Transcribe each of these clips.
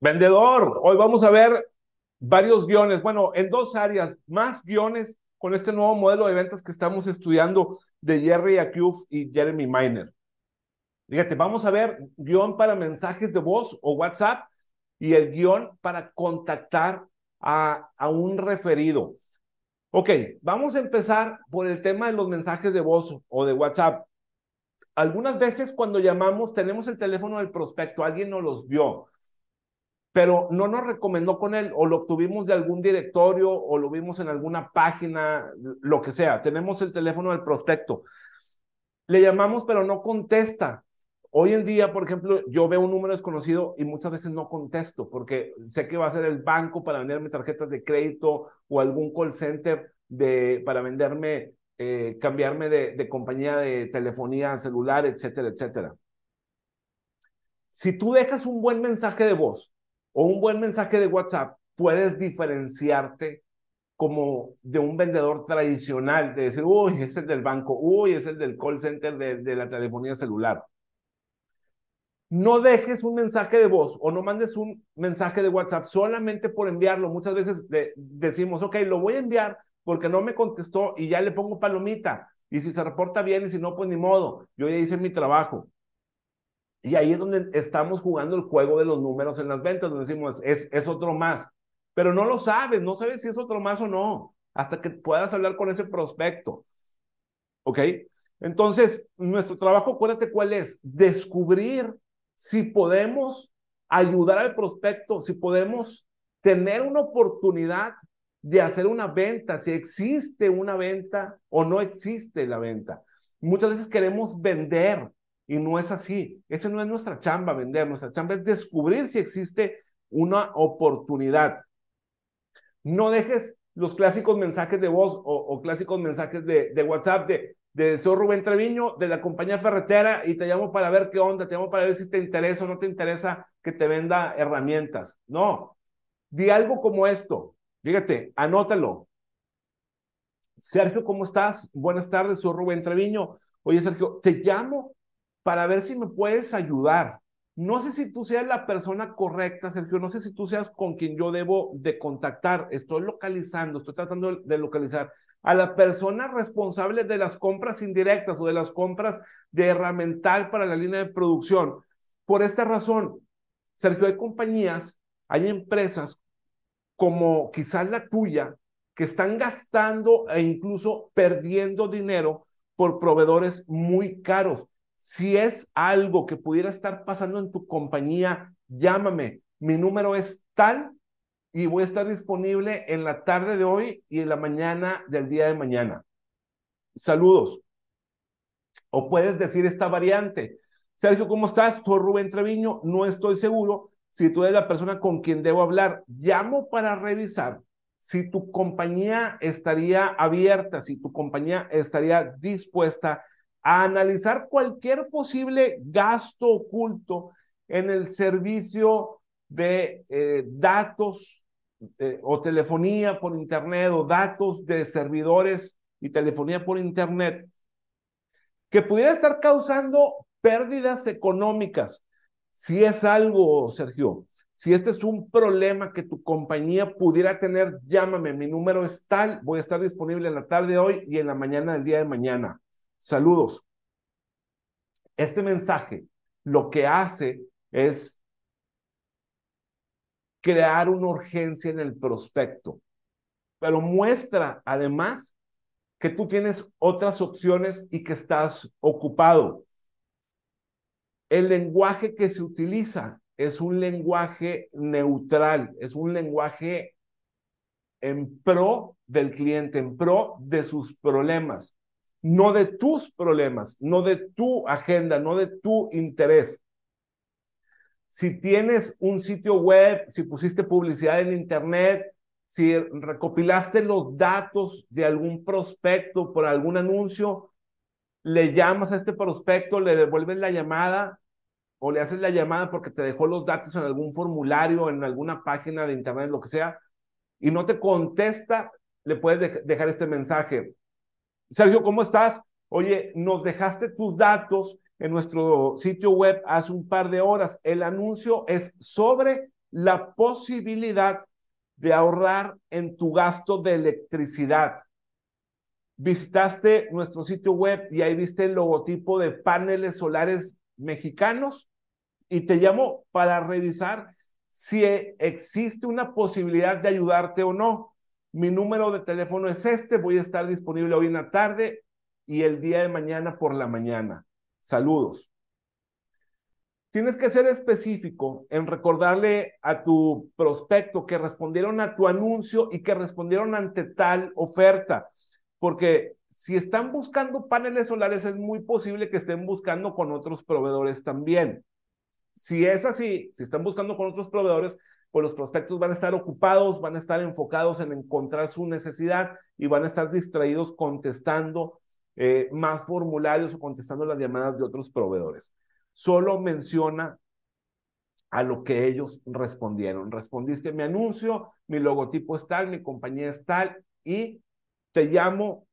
Vendedor, hoy vamos a ver varios guiones, bueno, en dos áreas, más guiones con este nuevo modelo de ventas que estamos estudiando de Jerry Acuf y Jeremy Miner. Fíjate, vamos a ver guion para mensajes de voz o WhatsApp y el guion para contactar a, a un referido. Ok, vamos a empezar por el tema de los mensajes de voz o de WhatsApp. Algunas veces cuando llamamos tenemos el teléfono del prospecto, alguien nos los dio pero no nos recomendó con él, o lo obtuvimos de algún directorio, o lo vimos en alguna página, lo que sea. Tenemos el teléfono del prospecto. Le llamamos, pero no contesta. Hoy en día, por ejemplo, yo veo un número desconocido y muchas veces no contesto porque sé que va a ser el banco para venderme tarjetas de crédito o algún call center de, para venderme, eh, cambiarme de, de compañía de telefonía celular, etcétera, etcétera. Si tú dejas un buen mensaje de voz, o un buen mensaje de WhatsApp, puedes diferenciarte como de un vendedor tradicional, de decir, uy, es el del banco, uy, es el del call center de, la telefonía celular. No dejes un mensaje de voz o no mandes un mensaje de WhatsApp solamente por enviarlo. Muchas veces decimos, ok, lo voy a enviar porque no me contestó y ya le pongo palomita. Y si se reporta bien y si no, pues ni modo. Yo ya hice mi trabajo. Y ahí es donde estamos jugando el juego de los números en las ventas, donde decimos, es, es otro más. Pero no lo sabes, no sabes si es otro más o no, hasta que puedas hablar con ese prospecto. ¿Ok? Entonces, nuestro trabajo, acuérdate cuál es, descubrir si podemos ayudar al prospecto, si podemos tener una oportunidad de hacer una venta, si existe una venta o no existe la venta. Muchas veces queremos vender, y no es así. Esa no es nuestra chamba vender. Nuestra chamba es descubrir si existe una oportunidad. No dejes los clásicos mensajes de voz o, clásicos mensajes de, de WhatsApp de, de soy Rubén Treviño, de la compañía ferretera, y te llamo para ver qué onda, te llamo para ver si te interesa o no te interesa que te venda herramientas. No, di algo como esto. Fíjate, anótalo. Sergio, ¿cómo estás? Buenas tardes, soy Rubén Treviño. Oye, Sergio, te llamo para ver si me puedes ayudar. No sé si tú seas la persona correcta, Sergio, no sé si tú seas con quien yo debo de contactar. Estoy localizando, estoy tratando de localizar a la persona responsable de las compras indirectas o de las compras de herramental para la línea de producción. Por esta razón, Sergio, hay compañías, hay empresas como quizás la tuya que están gastando e incluso perdiendo dinero por proveedores muy caros. Si es algo que pudiera estar pasando en tu compañía, llámame. Mi número es tal y voy a estar disponible en la tarde de hoy y en la mañana del día de mañana. Saludos. O puedes decir esta variante. Sergio, ¿cómo estás? Soy Rubén Treviño. No estoy seguro si tú eres la persona con quien debo hablar. Llamo para revisar si tu compañía estaría abierta, si tu compañía estaría dispuesta a analizar cualquier posible gasto oculto en el servicio de eh, datos eh, o telefonía por Internet o datos de servidores y telefonía por Internet que pudiera estar causando pérdidas económicas. Si es algo, Sergio, si este es un problema que tu compañía pudiera tener, llámame, mi número es tal, voy a estar disponible en la tarde de hoy y en la mañana del día de mañana. Saludos. Este mensaje lo que hace es crear una urgencia en el prospecto, pero muestra además que tú tienes otras opciones y que estás ocupado. El lenguaje que se utiliza es un lenguaje neutral, es un lenguaje en pro del cliente, en pro de sus problemas no de tus problemas, no de tu agenda, no de tu interés. Si tienes un sitio web, si pusiste publicidad en internet, si recopilaste los datos de algún prospecto por algún anuncio, le llamas a este prospecto, le devuelves la llamada o le haces la llamada porque te dejó los datos en algún formulario, en alguna página de internet, lo que sea, y no te contesta, le puedes dejar este mensaje. Sergio, ¿cómo estás? Oye, nos dejaste tus datos en nuestro sitio web hace un par de horas. El anuncio es sobre la posibilidad de ahorrar en tu gasto de electricidad. Visitaste nuestro sitio web y ahí viste el logotipo de paneles solares mexicanos y te llamo para revisar si existe una posibilidad de ayudarte o no. Mi número de teléfono es este, voy a estar disponible hoy en la tarde y el día de mañana por la mañana. Saludos. Tienes que ser específico en recordarle a tu prospecto que respondieron a tu anuncio y que respondieron ante tal oferta, porque si están buscando paneles solares es muy posible que estén buscando con otros proveedores también. Si es así, si están buscando con otros proveedores, pues los prospectos van a estar ocupados, van a estar enfocados en encontrar su necesidad y van a estar distraídos contestando eh, más formularios o contestando las llamadas de otros proveedores. Solo menciona a lo que ellos respondieron. Respondiste mi anuncio, mi logotipo es tal, mi compañía es tal y te llamo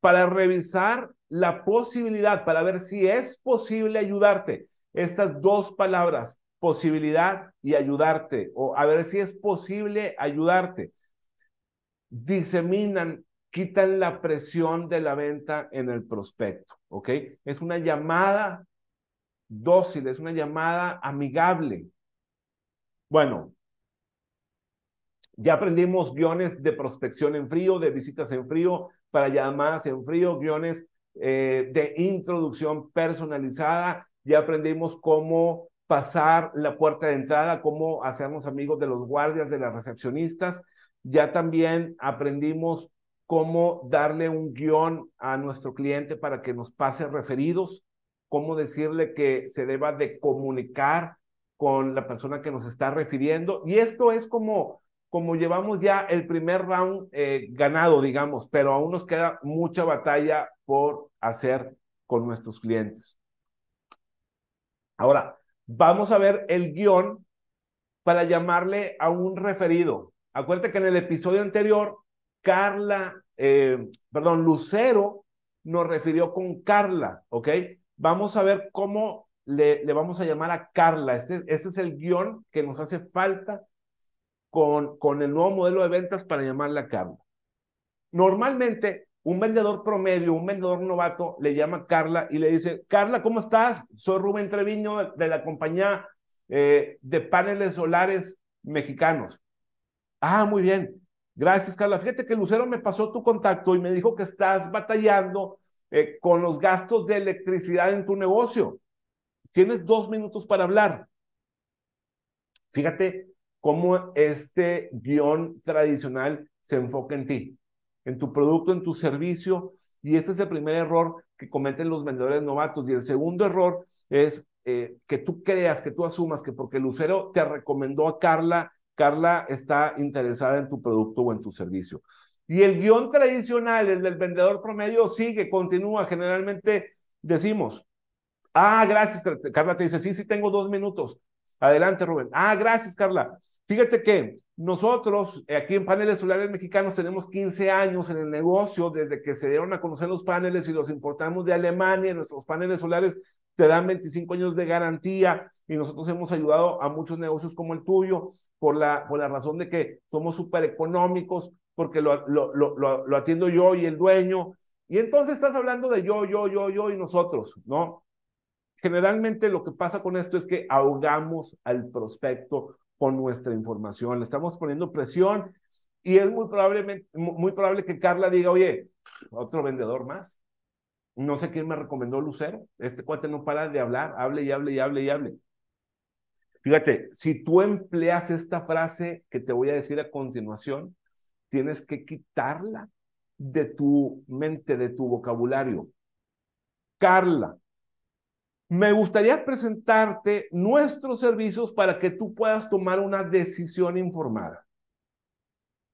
para revisar la posibilidad, para ver si es posible ayudarte. Estas dos palabras, posibilidad y ayudarte, o a ver si es posible ayudarte, diseminan, quitan la presión de la venta en el prospecto, ¿ok? Es una llamada dócil, es una llamada amigable. Bueno, ya aprendimos guiones de prospección en frío, de visitas en frío, para llamadas en frío, guiones eh, de introducción personalizada. Ya aprendimos cómo pasar la puerta de entrada, cómo hacernos amigos de los guardias, de las recepcionistas. Ya también aprendimos cómo darle un guion a nuestro cliente para que nos pase referidos, cómo decirle que se deba de comunicar con la persona que nos está refiriendo. Y esto es como como llevamos ya el primer round eh, ganado, digamos, pero aún nos queda mucha batalla por hacer con nuestros clientes. Ahora, vamos a ver el guion para llamarle a un referido. Acuérdate que en el episodio anterior, Carla, eh, perdón, Lucero nos refirió con Carla, ¿ok? Vamos a ver cómo le, vamos a llamar a Carla. Este, este es el guion que nos hace falta con, con el nuevo modelo de ventas para llamarle a Carla. Normalmente, un vendedor promedio, un vendedor novato, le llama Carla y le dice, Carla, ¿cómo estás? Soy Rubén Treviño de la compañía eh, de paneles solares mexicanos. Ah, muy bien. Gracias, Carla. Fíjate que Lucero me pasó tu contacto y me dijo que estás batallando eh, con los gastos de electricidad en tu negocio. Tienes dos minutos para hablar. Fíjate cómo este guion tradicional se enfoca en ti, en tu producto, en tu servicio. Y este es el primer error que cometen los vendedores novatos. Y el segundo error es eh, que tú creas, que tú asumas que porque Lucero te recomendó a Carla, Carla está interesada en tu producto o en tu servicio. Y el guion tradicional, el del vendedor promedio, sigue, continúa. Generalmente decimos, ah, gracias, Carla te dice, sí, sí, tengo dos minutos. Adelante, Rubén. Ah, gracias, Carla. Fíjate que nosotros eh, aquí en Paneles Solares Mexicanos tenemos 15 años en el negocio desde que se dieron a conocer los paneles y los importamos de Alemania. Nuestros paneles solares te dan 25 años de garantía y nosotros hemos ayudado a muchos negocios como el tuyo por la, por la razón de que somos súper económicos porque lo, lo, lo, lo atiendo yo y el dueño. Y entonces estás hablando de yo, yo, yo, yo y nosotros, ¿no? Generalmente lo que pasa con esto es que ahogamos al prospecto con nuestra información, le estamos poniendo presión y es muy, probablemente, muy probable que Carla diga, oye, otro vendedor más. No sé quién me recomendó Lucero. Este cuate no para de hablar, hable y hable y hable y hable. Fíjate, si tú empleas esta frase que te voy a decir a continuación, tienes que quitarla de tu mente, de tu vocabulario. Carla, me gustaría presentarte nuestros servicios para que tú puedas tomar una decisión informada.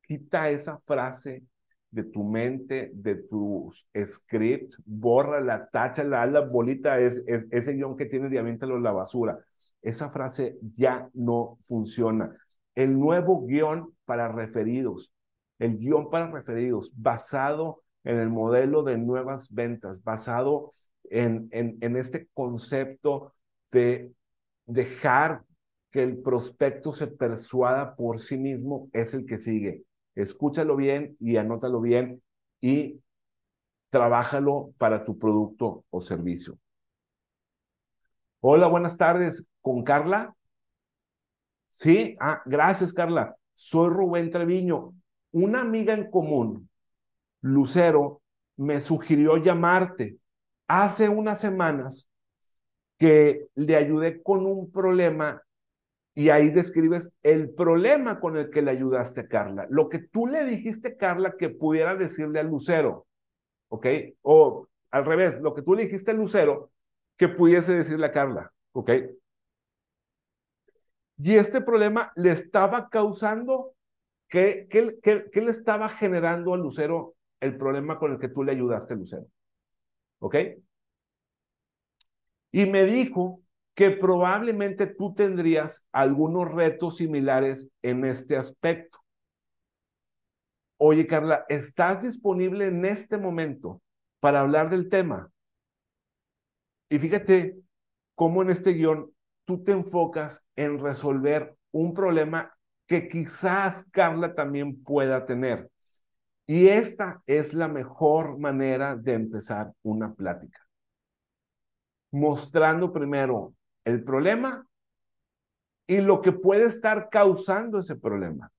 Quita esa frase de tu mente, de tus scripts, borra la tacha, la, bolita, es, ese guion que tienes de la basura. Esa frase ya no funciona. El nuevo guion para referidos, el guion para referidos basado en el modelo de nuevas ventas, basado en, en, este concepto de dejar que el prospecto se persuada por sí mismo es el que sigue. Escúchalo bien y anótalo bien y trabájalo para tu producto o servicio. Hola, buenas tardes. ¿Con Carla? Sí, ah, gracias Carla. Soy Rubén Treviño. Una amiga en común, Lucero, me sugirió llamarte hace unas semanas que le ayudé con un problema y ahí describes el problema con el que le ayudaste a Carla. Lo que tú le dijiste a Carla que pudiera decirle a Lucero, ¿ok? O al revés, lo que tú le dijiste a Lucero que pudiese decirle a Carla, ¿ok? Y este problema le estaba causando, ¿qué, qué, le estaba generando a Lucero el problema con el que tú le ayudaste a Lucero? ¿Ok? Y me dijo que probablemente tú tendrías algunos retos similares en este aspecto. Oye, Carla, ¿estás disponible en este momento para hablar del tema? Y fíjate cómo en este guion tú te enfocas en resolver un problema que quizás Carla también pueda tener. Y esta es la mejor manera de empezar una plática mostrando primero el problema y lo que puede estar causando ese problema.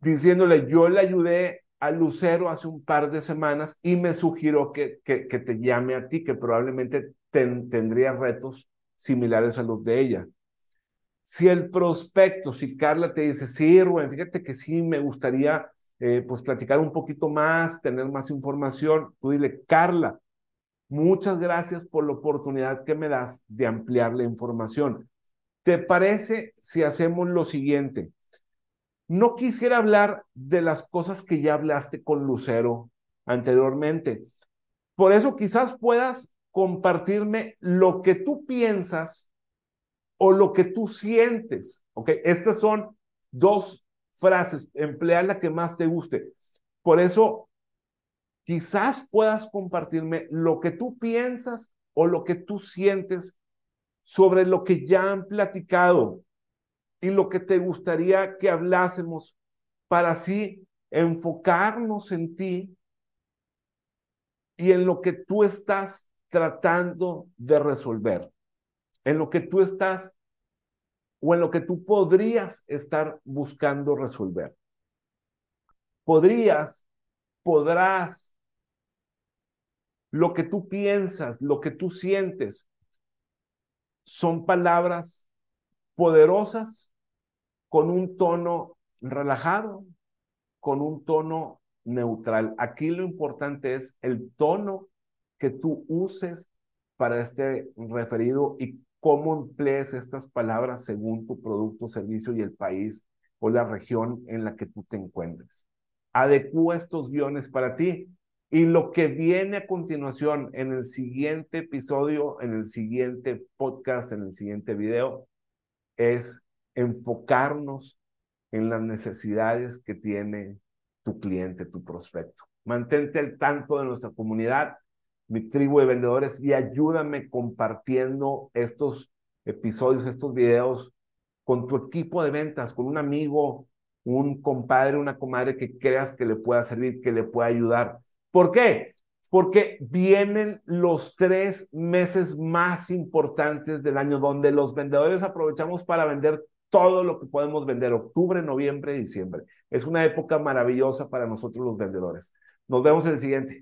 Diciéndole, yo le ayudé a Lucero hace un par de semanas y me sugirió que, que, te llame a ti, que probablemente tendría retos similares a los de ella. Si el prospecto, si Carla te dice, sí, Rubén, fíjate que sí, me gustaría eh, pues platicar un poquito más, tener más información, tú dile, Carla, Muchas gracias por la oportunidad que me das de ampliar la información. ¿Te parece si hacemos lo siguiente? No quisiera hablar de las cosas que ya hablaste con Lucero anteriormente. Por eso quizás puedas compartirme lo que tú piensas o lo que tú sientes. ¿Ok? Estas son dos frases. Emplea la que más te guste. Por eso quizás puedas compartirme lo que tú piensas o lo que tú sientes sobre lo que ya han platicado y lo que te gustaría que hablásemos para así enfocarnos en ti y en lo que tú estás tratando de resolver, en lo que tú estás o en lo que tú podrías estar buscando resolver. Podrías, podrás lo que tú piensas, lo que tú sientes, son palabras poderosas con un tono relajado, con un tono neutral. Aquí lo importante es el tono que tú uses para este referido y cómo emplees estas palabras según tu producto, servicio y el país o la región en la que tú te encuentres. Adecúa estos guiones para ti y lo que viene a continuación en el siguiente episodio, en el siguiente podcast, en el siguiente video, es enfocarnos en las necesidades que tiene tu cliente, tu prospecto. Mantente al tanto de nuestra comunidad, mi tribu de vendedores, y ayúdame compartiendo estos episodios, estos videos con tu equipo de ventas, con un amigo, un compadre, una comadre que creas que le pueda servir, que le pueda ayudar. ¿Por qué? Porque vienen los tres meses más importantes del año donde los vendedores aprovechamos para vender todo lo que podemos vender, octubre, noviembre, diciembre. Es una época maravillosa para nosotros los vendedores. Nos vemos en el siguiente.